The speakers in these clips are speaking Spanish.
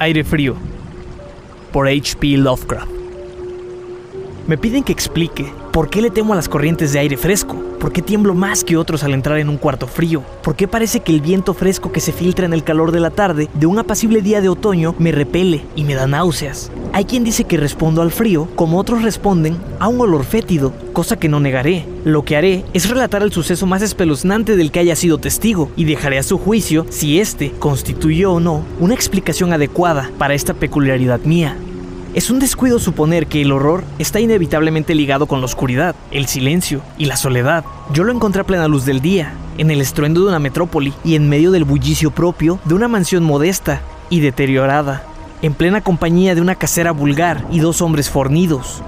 Aire frío. Por H.P. Lovecraft. Me piden que explique por qué le temo a las corrientes de aire fresco, por qué tiemblo más que otros al entrar en un cuarto frío, por qué parece que el viento fresco que se filtra en el calor de la tarde de un apacible día de otoño me repele y me da náuseas. Hay quien dice que respondo al frío, como otros responden a un olor fétido, cosa que no negaré. Lo que haré es relatar el suceso más espeluznante del que haya sido testigo y dejaré a su juicio si éste constituyó o no una explicación adecuada para esta peculiaridad mía. Es un descuido suponer que el horror está inevitablemente ligado con la oscuridad, el silencio y la soledad. Yo lo encontré a plena luz del día, en el estruendo de una metrópoli y en medio del bullicio propio de una mansión modesta y deteriorada, en plena compañía de una casera vulgar y dos hombres fornidos.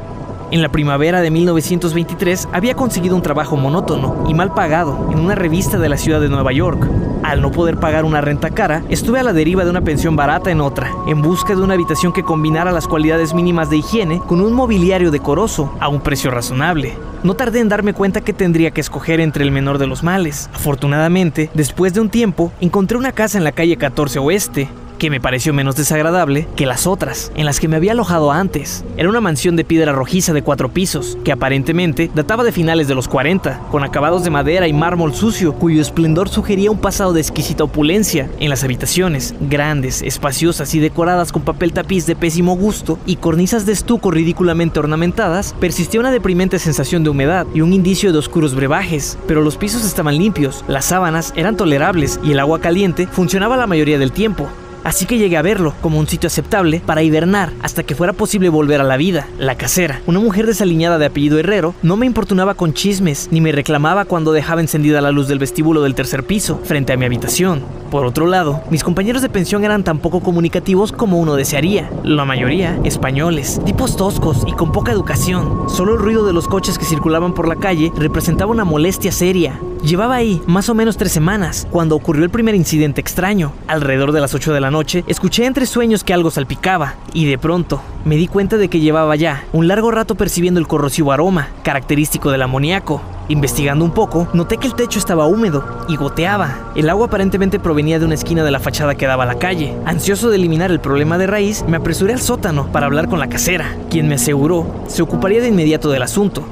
En la primavera de 1923 había conseguido un trabajo monótono y mal pagado en una revista de la ciudad de Nueva York. Al no poder pagar una renta cara, estuve a la deriva de una pensión barata en otra, en busca de una habitación que combinara las cualidades mínimas de higiene con un mobiliario decoroso a un precio razonable. No tardé en darme cuenta que tendría que escoger entre el menor de los males. Afortunadamente, después de un tiempo, encontré una casa en la calle 14 Oeste, que me pareció menos desagradable que las otras, en las que me había alojado antes. Era una mansión de piedra rojiza de cuatro pisos, que aparentemente databa de finales de los 40, con acabados de madera y mármol sucio, cuyo esplendor sugería un pasado de exquisita opulencia. En las habitaciones, grandes, espaciosas y decoradas con papel tapiz de pésimo gusto y cornisas de estuco ridículamente ornamentadas, persistía una deprimente sensación de humedad y un indicio de oscuros brebajes, pero los pisos estaban limpios, las sábanas eran tolerables y el agua caliente funcionaba la mayoría del tiempo. Así que llegué a verlo como un sitio aceptable para hibernar hasta que fuera posible volver a la vida. La casera, una mujer desaliñada de apellido Herrero, no me importunaba con chismes ni me reclamaba cuando dejaba encendida la luz del vestíbulo del tercer piso frente a mi habitación. Por otro lado, mis compañeros de pensión eran tan poco comunicativos como uno desearía. La mayoría, españoles, tipos toscos y con poca educación. Solo el ruido de los coches que circulaban por la calle representaba una molestia seria. Llevaba ahí más o menos tres semanas cuando ocurrió el primer incidente extraño. Alrededor de las 8 de la noche, escuché entre sueños que algo salpicaba y de pronto me di cuenta de que llevaba ya un largo rato percibiendo el corrosivo aroma, característico del amoníaco. Investigando un poco, noté que el techo estaba húmedo y goteaba. El agua aparentemente provenía de una esquina de la fachada que daba a la calle. Ansioso de eliminar el problema de raíz, me apresuré al sótano para hablar con la casera, quien me aseguró se ocuparía de inmediato del asunto.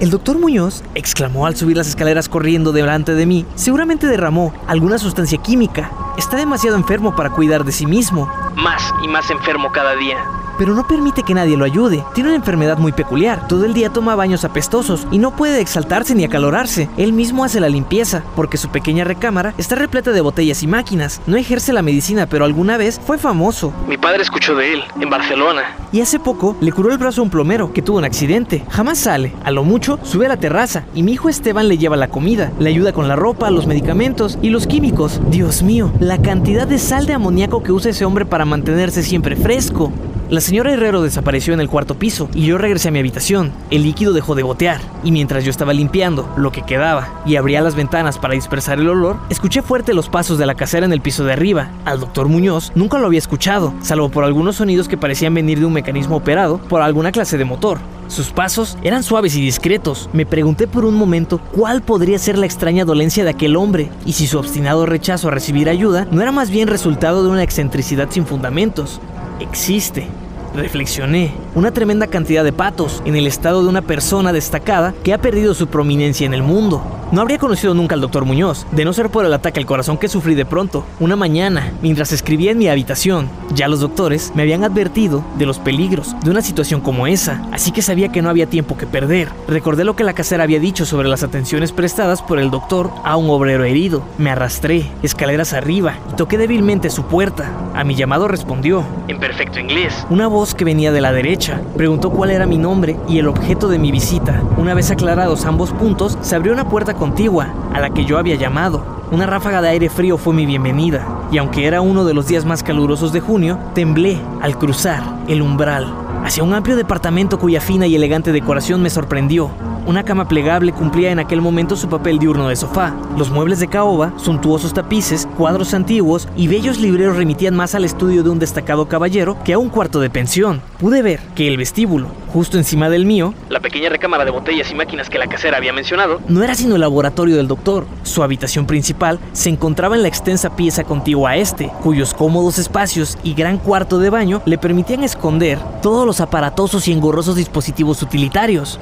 El doctor Muñoz, exclamó al subir las escaleras corriendo delante de mí, seguramente derramó alguna sustancia química. Está demasiado enfermo para cuidar de sí mismo. Más y más enfermo cada día pero no permite que nadie lo ayude. Tiene una enfermedad muy peculiar. Todo el día toma baños apestosos y no puede exaltarse ni acalorarse. Él mismo hace la limpieza, porque su pequeña recámara está repleta de botellas y máquinas. No ejerce la medicina, pero alguna vez fue famoso. Mi padre escuchó de él, en Barcelona. Y hace poco le curó el brazo a un plomero que tuvo un accidente. Jamás sale. A lo mucho, sube a la terraza y mi hijo Esteban le lleva la comida, le ayuda con la ropa, los medicamentos y los químicos. Dios mío, la cantidad de sal de amoníaco que usa ese hombre para mantenerse siempre fresco. La señora Herrero desapareció en el cuarto piso y yo regresé a mi habitación. El líquido dejó de gotear y mientras yo estaba limpiando lo que quedaba y abría las ventanas para dispersar el olor, escuché fuerte los pasos de la casera en el piso de arriba. Al doctor Muñoz nunca lo había escuchado, salvo por algunos sonidos que parecían venir de un mecanismo operado por alguna clase de motor. Sus pasos eran suaves y discretos. Me pregunté por un momento cuál podría ser la extraña dolencia de aquel hombre y si su obstinado rechazo a recibir ayuda no era más bien resultado de una excentricidad sin fundamentos existe. Reflexioné, una tremenda cantidad de patos en el estado de una persona destacada que ha perdido su prominencia en el mundo. No habría conocido nunca al doctor Muñoz, de no ser por el ataque al corazón que sufrí de pronto, una mañana, mientras escribía en mi habitación. Ya los doctores me habían advertido de los peligros de una situación como esa, así que sabía que no había tiempo que perder. Recordé lo que la casera había dicho sobre las atenciones prestadas por el doctor a un obrero herido. Me arrastré, escaleras arriba, y toqué débilmente su puerta. A mi llamado respondió, en perfecto inglés, una voz que venía de la derecha. Preguntó cuál era mi nombre y el objeto de mi visita. Una vez aclarados ambos puntos, se abrió una puerta contigua, a la que yo había llamado. Una ráfaga de aire frío fue mi bienvenida, y aunque era uno de los días más calurosos de junio, temblé al cruzar el umbral hacia un amplio departamento cuya fina y elegante decoración me sorprendió. Una cama plegable cumplía en aquel momento su papel diurno de sofá. Los muebles de caoba, suntuosos tapices, cuadros antiguos y bellos libreros remitían más al estudio de un destacado caballero que a un cuarto de pensión. Pude ver que el vestíbulo, justo encima del mío, la pequeña recámara de botellas y máquinas que la casera había mencionado, no era sino el laboratorio del doctor. Su habitación principal se encontraba en la extensa pieza contigua a este, cuyos cómodos espacios y gran cuarto de baño le permitían esconder todos los aparatosos y engorrosos dispositivos utilitarios.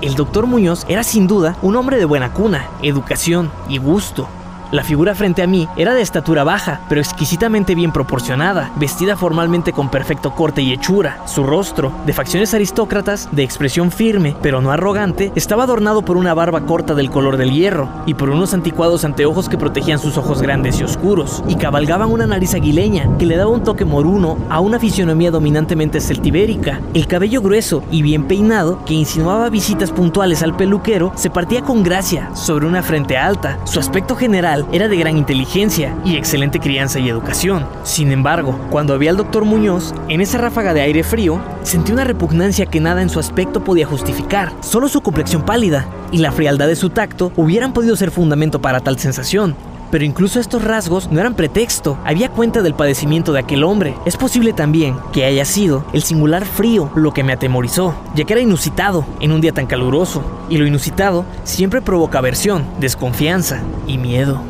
El doctor Muñoz era sin duda un hombre de buena cuna, educación y gusto. La figura frente a mí era de estatura baja, pero exquisitamente bien proporcionada, vestida formalmente con perfecto corte y hechura. Su rostro, de facciones aristócratas, de expresión firme, pero no arrogante, estaba adornado por una barba corta del color del hierro y por unos anticuados anteojos que protegían sus ojos grandes y oscuros, y cabalgaban una nariz aguileña que le daba un toque moruno a una fisionomía dominantemente celtibérica. El cabello grueso y bien peinado, que insinuaba visitas puntuales al peluquero, se partía con gracia sobre una frente alta. Su aspecto general era de gran inteligencia y excelente crianza y educación. Sin embargo, cuando vi al doctor Muñoz, en esa ráfaga de aire frío, sentí una repugnancia que nada en su aspecto podía justificar. Solo su complexión pálida y la frialdad de su tacto hubieran podido ser fundamento para tal sensación. Pero incluso estos rasgos no eran pretexto, había cuenta del padecimiento de aquel hombre. Es posible también que haya sido el singular frío lo que me atemorizó, ya que era inusitado en un día tan caluroso, y lo inusitado siempre provoca aversión, desconfianza y miedo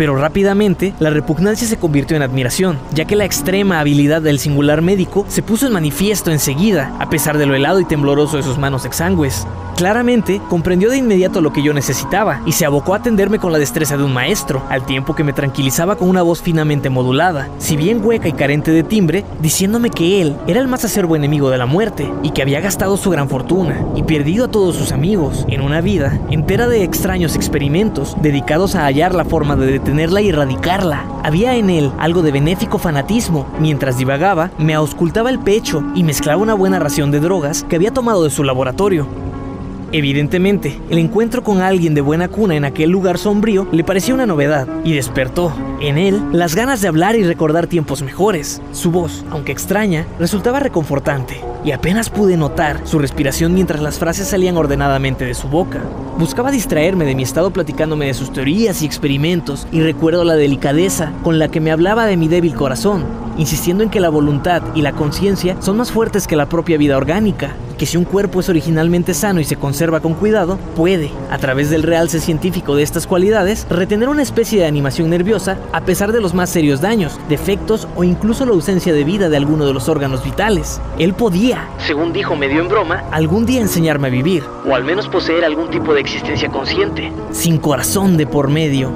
pero rápidamente la repugnancia se convirtió en admiración, ya que la extrema habilidad del singular médico se puso en manifiesto enseguida, a pesar de lo helado y tembloroso de sus manos exangües. Claramente, comprendió de inmediato lo que yo necesitaba y se abocó a atenderme con la destreza de un maestro, al tiempo que me tranquilizaba con una voz finamente modulada, si bien hueca y carente de timbre, diciéndome que él era el más acerbo enemigo de la muerte y que había gastado su gran fortuna y perdido a todos sus amigos en una vida entera de extraños experimentos dedicados a hallar la forma de detenerla y erradicarla. Había en él algo de benéfico fanatismo. Mientras divagaba, me auscultaba el pecho y mezclaba una buena ración de drogas que había tomado de su laboratorio. Evidentemente, el encuentro con alguien de buena cuna en aquel lugar sombrío le pareció una novedad y despertó en él las ganas de hablar y recordar tiempos mejores. Su voz, aunque extraña, resultaba reconfortante y apenas pude notar su respiración mientras las frases salían ordenadamente de su boca. Buscaba distraerme de mi estado platicándome de sus teorías y experimentos y recuerdo la delicadeza con la que me hablaba de mi débil corazón, insistiendo en que la voluntad y la conciencia son más fuertes que la propia vida orgánica que si un cuerpo es originalmente sano y se conserva con cuidado, puede, a través del realce científico de estas cualidades, retener una especie de animación nerviosa a pesar de los más serios daños, defectos o incluso la ausencia de vida de alguno de los órganos vitales. Él podía, según dijo medio en broma, algún día enseñarme a vivir, o al menos poseer algún tipo de existencia consciente, sin corazón de por medio.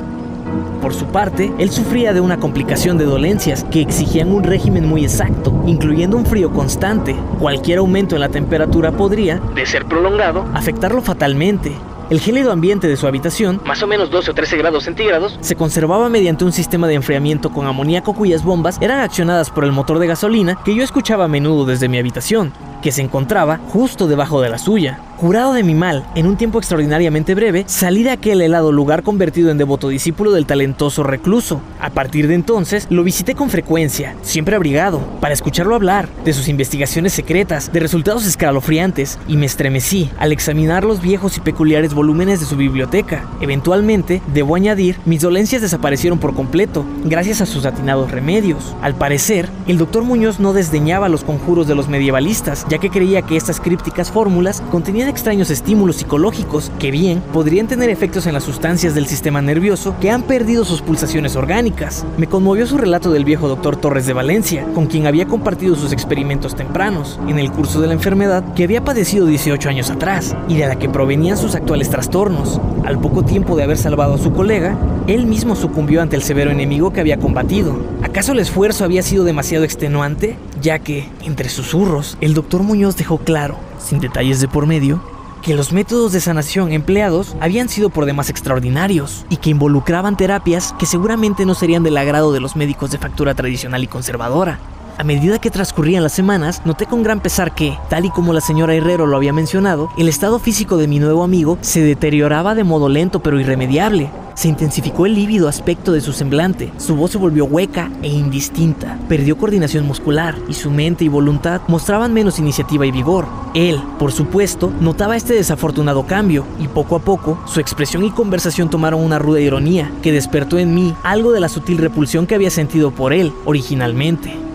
Por su parte, él sufría de una complicación de dolencias que exigían un régimen muy exacto, incluyendo un frío constante. Cualquier aumento en la temperatura podría, de ser prolongado, afectarlo fatalmente. El gélido ambiente de su habitación, más o menos 12 o 13 grados centígrados, se conservaba mediante un sistema de enfriamiento con amoníaco cuyas bombas eran accionadas por el motor de gasolina que yo escuchaba a menudo desde mi habitación, que se encontraba justo debajo de la suya. Curado de mi mal, en un tiempo extraordinariamente breve, salí de aquel helado lugar convertido en devoto discípulo del talentoso recluso. A partir de entonces, lo visité con frecuencia, siempre abrigado, para escucharlo hablar de sus investigaciones secretas, de resultados escalofriantes, y me estremecí al examinar los viejos y peculiares volúmenes de su biblioteca. Eventualmente, debo añadir, mis dolencias desaparecieron por completo, gracias a sus atinados remedios. Al parecer, el doctor Muñoz no desdeñaba los conjuros de los medievalistas, ya que creía que estas crípticas fórmulas contenían extraños estímulos psicológicos que bien podrían tener efectos en las sustancias del sistema nervioso que han perdido sus pulsaciones orgánicas. Me conmovió su relato del viejo doctor Torres de Valencia, con quien había compartido sus experimentos tempranos en el curso de la enfermedad que había padecido 18 años atrás y de la que provenían sus actuales trastornos. Al poco tiempo de haber salvado a su colega, él mismo sucumbió ante el severo enemigo que había combatido. ¿Acaso el esfuerzo había sido demasiado extenuante? Ya que, entre susurros, el doctor Muñoz dejó claro sin detalles de por medio, que los métodos de sanación empleados habían sido por demás extraordinarios y que involucraban terapias que seguramente no serían del agrado de los médicos de factura tradicional y conservadora. A medida que transcurrían las semanas, noté con gran pesar que, tal y como la señora Herrero lo había mencionado, el estado físico de mi nuevo amigo se deterioraba de modo lento pero irremediable. Se intensificó el lívido aspecto de su semblante, su voz se volvió hueca e indistinta, perdió coordinación muscular y su mente y voluntad mostraban menos iniciativa y vigor. Él, por supuesto, notaba este desafortunado cambio y poco a poco su expresión y conversación tomaron una ruda ironía que despertó en mí algo de la sutil repulsión que había sentido por él originalmente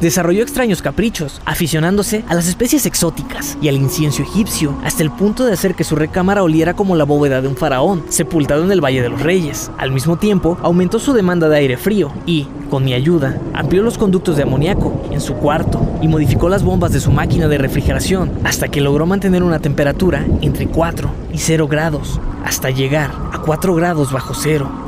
desarrolló extraños caprichos, aficionándose a las especies exóticas y al incienso egipcio, hasta el punto de hacer que su recámara oliera como la bóveda de un faraón, sepultado en el Valle de los Reyes. Al mismo tiempo, aumentó su demanda de aire frío y, con mi ayuda, amplió los conductos de amoníaco en su cuarto y modificó las bombas de su máquina de refrigeración hasta que logró mantener una temperatura entre 4 y 0 grados, hasta llegar a 4 grados bajo cero.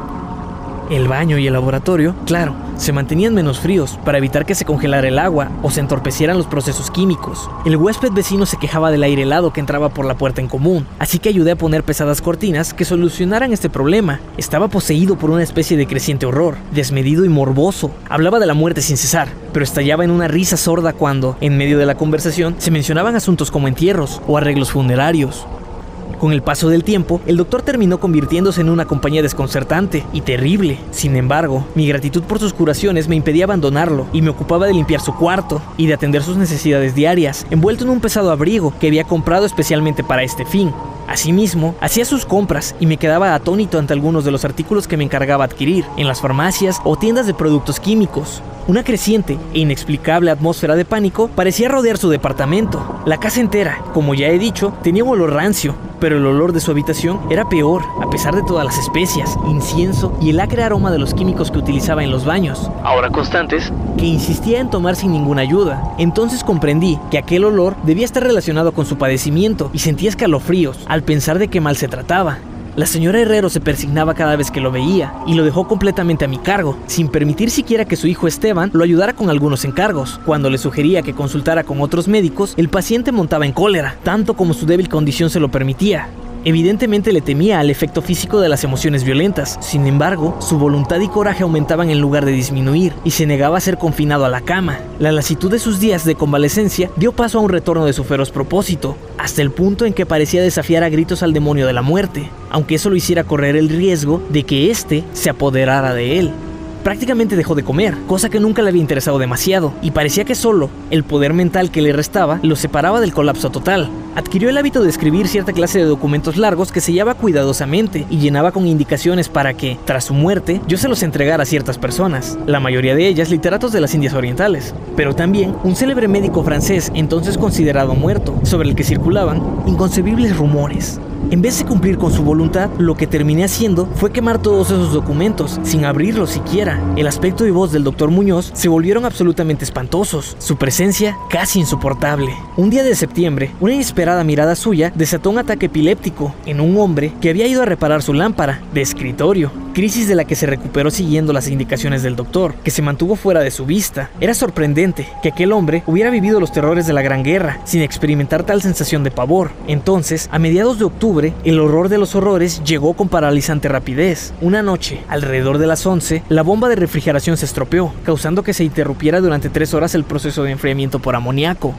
El baño y el laboratorio, claro, se mantenían menos fríos para evitar que se congelara el agua o se entorpecieran los procesos químicos. El huésped vecino se quejaba del aire helado que entraba por la puerta en común, así que ayudé a poner pesadas cortinas que solucionaran este problema. Estaba poseído por una especie de creciente horror, desmedido y morboso. Hablaba de la muerte sin cesar, pero estallaba en una risa sorda cuando, en medio de la conversación, se mencionaban asuntos como entierros o arreglos funerarios. Con el paso del tiempo, el doctor terminó convirtiéndose en una compañía desconcertante y terrible. Sin embargo, mi gratitud por sus curaciones me impedía abandonarlo y me ocupaba de limpiar su cuarto y de atender sus necesidades diarias, envuelto en un pesado abrigo que había comprado especialmente para este fin. Asimismo, hacía sus compras y me quedaba atónito ante algunos de los artículos que me encargaba adquirir en las farmacias o tiendas de productos químicos. Una creciente e inexplicable atmósfera de pánico parecía rodear su departamento. La casa entera, como ya he dicho, tenía un olor rancio, pero el olor de su habitación era peor, a pesar de todas las especias, incienso y el acre aroma de los químicos que utilizaba en los baños, ahora constantes, que insistía en tomar sin ninguna ayuda. Entonces comprendí que aquel olor debía estar relacionado con su padecimiento y sentía escalofríos al pensar de qué mal se trataba. La señora Herrero se persignaba cada vez que lo veía y lo dejó completamente a mi cargo, sin permitir siquiera que su hijo Esteban lo ayudara con algunos encargos. Cuando le sugería que consultara con otros médicos, el paciente montaba en cólera, tanto como su débil condición se lo permitía. Evidentemente le temía al efecto físico de las emociones violentas, sin embargo, su voluntad y coraje aumentaban en lugar de disminuir y se negaba a ser confinado a la cama. La lasitud de sus días de convalecencia dio paso a un retorno de su feroz propósito, hasta el punto en que parecía desafiar a gritos al demonio de la muerte, aunque eso lo hiciera correr el riesgo de que éste se apoderara de él. Prácticamente dejó de comer, cosa que nunca le había interesado demasiado, y parecía que solo el poder mental que le restaba lo separaba del colapso total. Adquirió el hábito de escribir cierta clase de documentos largos que sellaba cuidadosamente y llenaba con indicaciones para que, tras su muerte, yo se los entregara a ciertas personas, la mayoría de ellas literatos de las Indias Orientales, pero también un célebre médico francés entonces considerado muerto, sobre el que circulaban inconcebibles rumores. En vez de cumplir con su voluntad, lo que terminé haciendo fue quemar todos esos documentos, sin abrirlos siquiera. El aspecto y voz del doctor Muñoz se volvieron absolutamente espantosos, su presencia casi insoportable. Un día de septiembre, una inesperada mirada suya desató un ataque epiléptico en un hombre que había ido a reparar su lámpara de escritorio crisis de la que se recuperó siguiendo las indicaciones del doctor, que se mantuvo fuera de su vista. Era sorprendente que aquel hombre hubiera vivido los terrores de la Gran Guerra sin experimentar tal sensación de pavor. Entonces, a mediados de octubre, el horror de los horrores llegó con paralizante rapidez. Una noche, alrededor de las 11, la bomba de refrigeración se estropeó, causando que se interrumpiera durante tres horas el proceso de enfriamiento por amoníaco.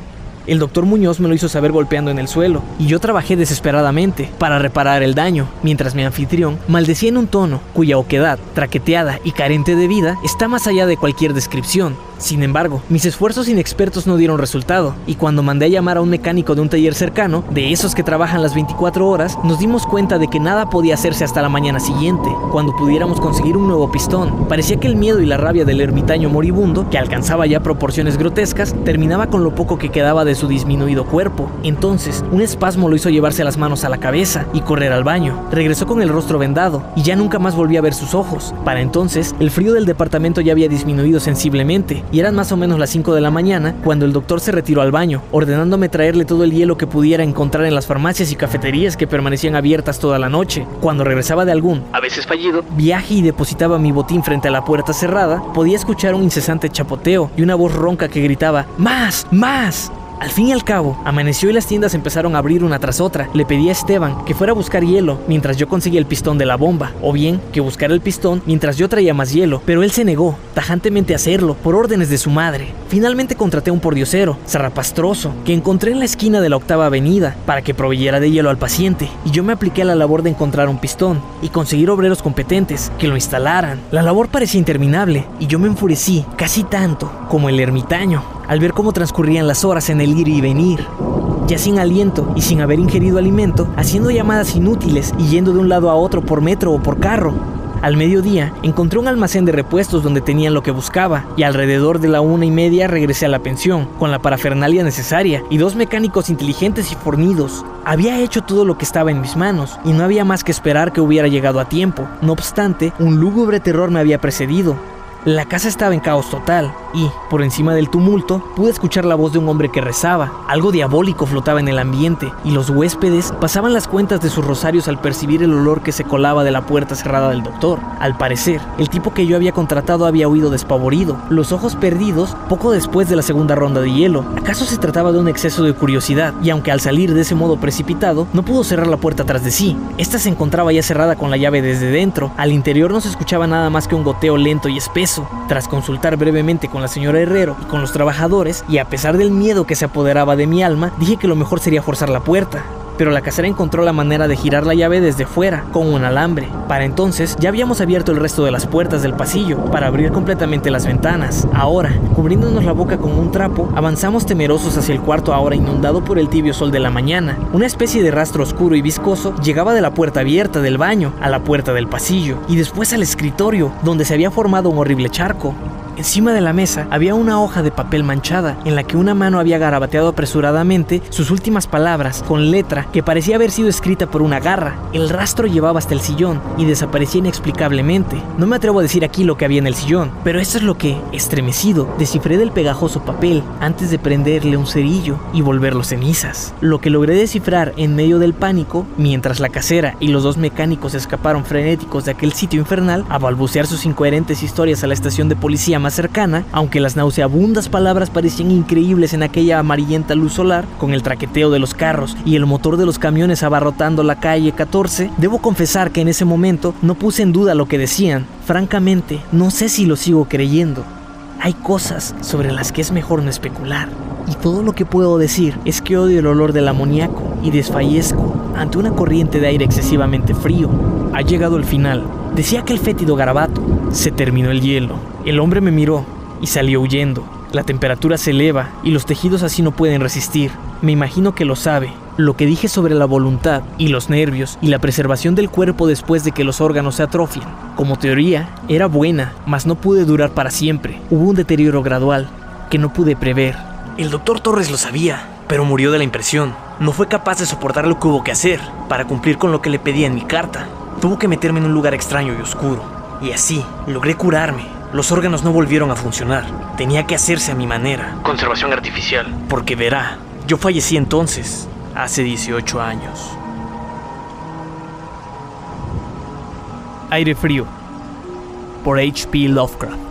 El doctor Muñoz me lo hizo saber golpeando en el suelo, y yo trabajé desesperadamente para reparar el daño, mientras mi anfitrión maldecía en un tono cuya oquedad, traqueteada y carente de vida está más allá de cualquier descripción. Sin embargo, mis esfuerzos inexpertos no dieron resultado, y cuando mandé a llamar a un mecánico de un taller cercano, de esos que trabajan las 24 horas, nos dimos cuenta de que nada podía hacerse hasta la mañana siguiente, cuando pudiéramos conseguir un nuevo pistón. Parecía que el miedo y la rabia del ermitaño moribundo, que alcanzaba ya proporciones grotescas, terminaba con lo poco que quedaba de su disminuido cuerpo. Entonces, un espasmo lo hizo llevarse las manos a la cabeza y correr al baño. Regresó con el rostro vendado, y ya nunca más volví a ver sus ojos. Para entonces, el frío del departamento ya había disminuido sensiblemente, y eran más o menos las 5 de la mañana cuando el doctor se retiró al baño, ordenándome traerle todo el hielo que pudiera encontrar en las farmacias y cafeterías que permanecían abiertas toda la noche. Cuando regresaba de algún, a veces fallido, viaje y depositaba mi botín frente a la puerta cerrada, podía escuchar un incesante chapoteo y una voz ronca que gritaba ¡Más! ¡Más! Al fin y al cabo, amaneció y las tiendas empezaron a abrir una tras otra. Le pedí a Esteban que fuera a buscar hielo mientras yo conseguía el pistón de la bomba, o bien que buscara el pistón mientras yo traía más hielo, pero él se negó tajantemente a hacerlo por órdenes de su madre. Finalmente contraté a un pordiosero, zarrapastroso, que encontré en la esquina de la octava avenida para que proveyera de hielo al paciente, y yo me apliqué a la labor de encontrar un pistón y conseguir obreros competentes que lo instalaran. La labor parecía interminable y yo me enfurecí casi tanto como el ermitaño al ver cómo transcurrían las horas en el ir y venir. Ya sin aliento y sin haber ingerido alimento, haciendo llamadas inútiles y yendo de un lado a otro por metro o por carro. Al mediodía encontré un almacén de repuestos donde tenían lo que buscaba y alrededor de la una y media regresé a la pensión con la parafernalia necesaria y dos mecánicos inteligentes y fornidos. Había hecho todo lo que estaba en mis manos y no había más que esperar que hubiera llegado a tiempo. No obstante, un lúgubre terror me había precedido. La casa estaba en caos total y, por encima del tumulto, pude escuchar la voz de un hombre que rezaba. Algo diabólico flotaba en el ambiente y los huéspedes pasaban las cuentas de sus rosarios al percibir el olor que se colaba de la puerta cerrada del doctor. Al parecer, el tipo que yo había contratado había huido despavorido, los ojos perdidos poco después de la segunda ronda de hielo. ¿Acaso se trataba de un exceso de curiosidad? Y aunque al salir de ese modo precipitado, no pudo cerrar la puerta tras de sí. Esta se encontraba ya cerrada con la llave desde dentro. Al interior no se escuchaba nada más que un goteo lento y espeso tras consultar brevemente con la señora Herrero y con los trabajadores, y a pesar del miedo que se apoderaba de mi alma, dije que lo mejor sería forzar la puerta pero la casera encontró la manera de girar la llave desde fuera, con un alambre. Para entonces ya habíamos abierto el resto de las puertas del pasillo para abrir completamente las ventanas. Ahora, cubriéndonos la boca con un trapo, avanzamos temerosos hacia el cuarto ahora inundado por el tibio sol de la mañana. Una especie de rastro oscuro y viscoso llegaba de la puerta abierta del baño a la puerta del pasillo y después al escritorio, donde se había formado un horrible charco. Encima de la mesa había una hoja de papel manchada en la que una mano había garabateado apresuradamente sus últimas palabras con letra que parecía haber sido escrita por una garra. El rastro llevaba hasta el sillón y desaparecía inexplicablemente. No me atrevo a decir aquí lo que había en el sillón, pero esto es lo que, estremecido, descifré del pegajoso papel antes de prenderle un cerillo y volverlo cenizas. Lo que logré descifrar en medio del pánico, mientras la casera y los dos mecánicos escaparon frenéticos de aquel sitio infernal a balbucear sus incoherentes historias a la estación de policía más cercana, aunque las nauseabundas palabras parecían increíbles en aquella amarillenta luz solar, con el traqueteo de los carros y el motor de los camiones abarrotando la calle 14, debo confesar que en ese momento no puse en duda lo que decían. Francamente, no sé si lo sigo creyendo. Hay cosas sobre las que es mejor no especular. Y todo lo que puedo decir es que odio el olor del amoníaco y desfallezco ante una corriente de aire excesivamente frío. Ha llegado el final. Decía que el fétido garabato. Se terminó el hielo. El hombre me miró y salió huyendo. La temperatura se eleva y los tejidos así no pueden resistir. Me imagino que lo sabe. Lo que dije sobre la voluntad y los nervios y la preservación del cuerpo después de que los órganos se atrofian. Como teoría, era buena, mas no pude durar para siempre. Hubo un deterioro gradual que no pude prever. El doctor Torres lo sabía, pero murió de la impresión. No fue capaz de soportar lo que hubo que hacer para cumplir con lo que le pedía en mi carta. Tuvo que meterme en un lugar extraño y oscuro. Y así, logré curarme. Los órganos no volvieron a funcionar. Tenía que hacerse a mi manera. Conservación artificial. Porque verá, yo fallecí entonces, hace 18 años. Aire frío. Por H.P. Lovecraft.